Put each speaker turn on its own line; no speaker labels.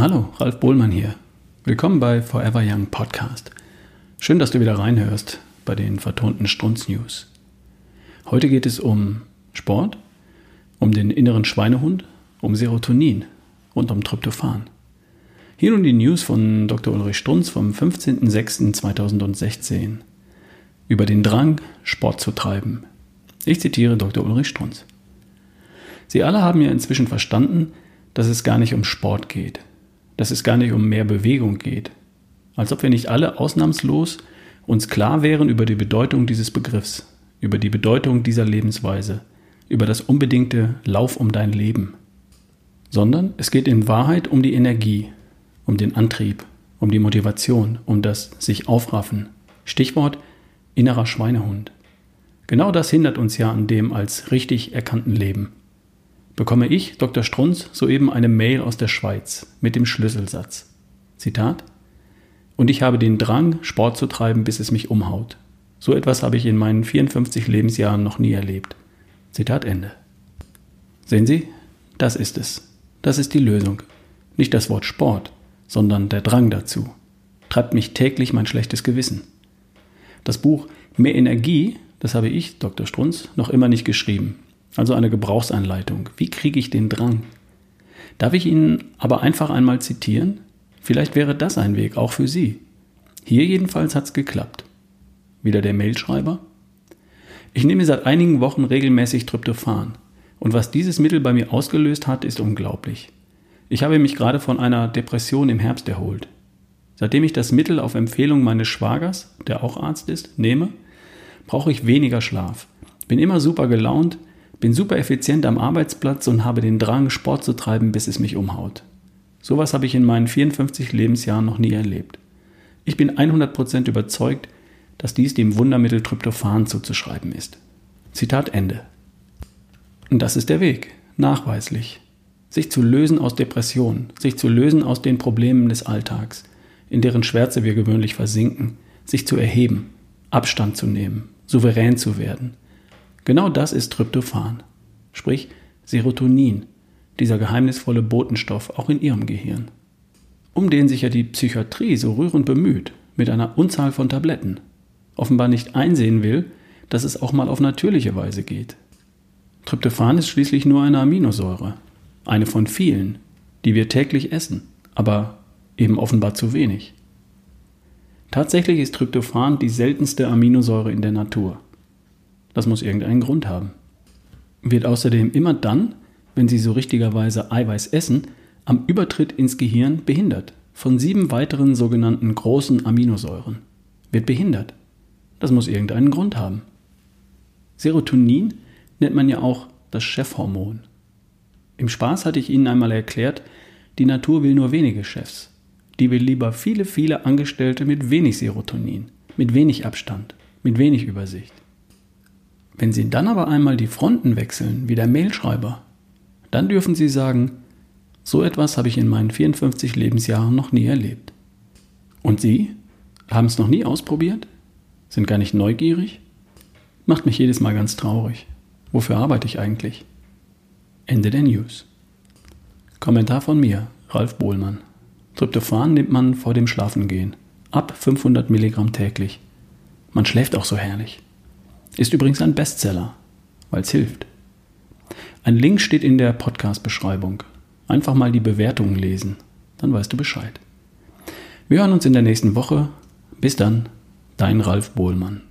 Hallo, Ralf Bohlmann hier. Willkommen bei Forever Young Podcast. Schön, dass du wieder reinhörst bei den vertonten Strunz News. Heute geht es um Sport, um den inneren Schweinehund, um Serotonin und um Tryptophan. Hier nun die News von Dr. Ulrich Strunz vom 15.06.2016 über den Drang, Sport zu treiben. Ich zitiere Dr. Ulrich Strunz. Sie alle haben ja inzwischen verstanden, dass es gar nicht um Sport geht dass es gar nicht um mehr Bewegung geht. Als ob wir nicht alle ausnahmslos uns klar wären über die Bedeutung dieses Begriffs, über die Bedeutung dieser Lebensweise, über das unbedingte Lauf um dein Leben. Sondern es geht in Wahrheit um die Energie, um den Antrieb, um die Motivation, um das sich aufraffen. Stichwort innerer Schweinehund. Genau das hindert uns ja an dem als richtig erkannten Leben bekomme ich, Dr. Strunz, soeben eine Mail aus der Schweiz mit dem Schlüsselsatz. Zitat. Und ich habe den Drang, Sport zu treiben, bis es mich umhaut. So etwas habe ich in meinen 54 Lebensjahren noch nie erlebt. Zitat Ende. Sehen Sie, das ist es. Das ist die Lösung. Nicht das Wort Sport, sondern der Drang dazu. Treibt mich täglich mein schlechtes Gewissen. Das Buch Mehr Energie, das habe ich, Dr. Strunz, noch immer nicht geschrieben. Also eine Gebrauchsanleitung. Wie kriege ich den Drang? Darf ich Ihnen aber einfach einmal zitieren? Vielleicht wäre das ein Weg, auch für Sie. Hier jedenfalls hat es geklappt. Wieder der Mailschreiber. Ich nehme seit einigen Wochen regelmäßig Tryptophan. Und was dieses Mittel bei mir ausgelöst hat, ist unglaublich. Ich habe mich gerade von einer Depression im Herbst erholt. Seitdem ich das Mittel auf Empfehlung meines Schwagers, der auch Arzt ist, nehme, brauche ich weniger Schlaf. Bin immer super gelaunt, bin super effizient am Arbeitsplatz und habe den Drang, Sport zu treiben, bis es mich umhaut. Sowas habe ich in meinen 54 Lebensjahren noch nie erlebt. Ich bin 100% überzeugt, dass dies dem Wundermittel Tryptophan zuzuschreiben ist. Zitat Ende. Und das ist der Weg, nachweislich. Sich zu lösen aus Depressionen, sich zu lösen aus den Problemen des Alltags, in deren Schwärze wir gewöhnlich versinken, sich zu erheben, Abstand zu nehmen, souverän zu werden, Genau das ist Tryptophan, sprich Serotonin, dieser geheimnisvolle Botenstoff auch in ihrem Gehirn. Um den sich ja die Psychiatrie so rührend bemüht, mit einer Unzahl von Tabletten, offenbar nicht einsehen will, dass es auch mal auf natürliche Weise geht. Tryptophan ist schließlich nur eine Aminosäure, eine von vielen, die wir täglich essen, aber eben offenbar zu wenig. Tatsächlich ist Tryptophan die seltenste Aminosäure in der Natur. Das muss irgendeinen Grund haben. Wird außerdem immer dann, wenn Sie so richtigerweise Eiweiß essen, am Übertritt ins Gehirn behindert. Von sieben weiteren sogenannten großen Aminosäuren. Wird behindert. Das muss irgendeinen Grund haben. Serotonin nennt man ja auch das Chefhormon. Im Spaß hatte ich Ihnen einmal erklärt, die Natur will nur wenige Chefs. Die will lieber viele, viele Angestellte mit wenig Serotonin, mit wenig Abstand, mit wenig Übersicht. Wenn Sie dann aber einmal die Fronten wechseln, wie der Mailschreiber, dann dürfen Sie sagen, so etwas habe ich in meinen 54 Lebensjahren noch nie erlebt. Und Sie? Haben es noch nie ausprobiert? Sind gar nicht neugierig? Macht mich jedes Mal ganz traurig. Wofür arbeite ich eigentlich? Ende der News. Kommentar von mir, Ralf Bohlmann. Tryptophan nimmt man vor dem Schlafengehen. Ab 500 Milligramm täglich. Man schläft auch so herrlich. Ist übrigens ein Bestseller, weil es hilft. Ein Link steht in der Podcast-Beschreibung. Einfach mal die Bewertungen lesen, dann weißt du Bescheid. Wir hören uns in der nächsten Woche. Bis dann, dein Ralf Bohlmann.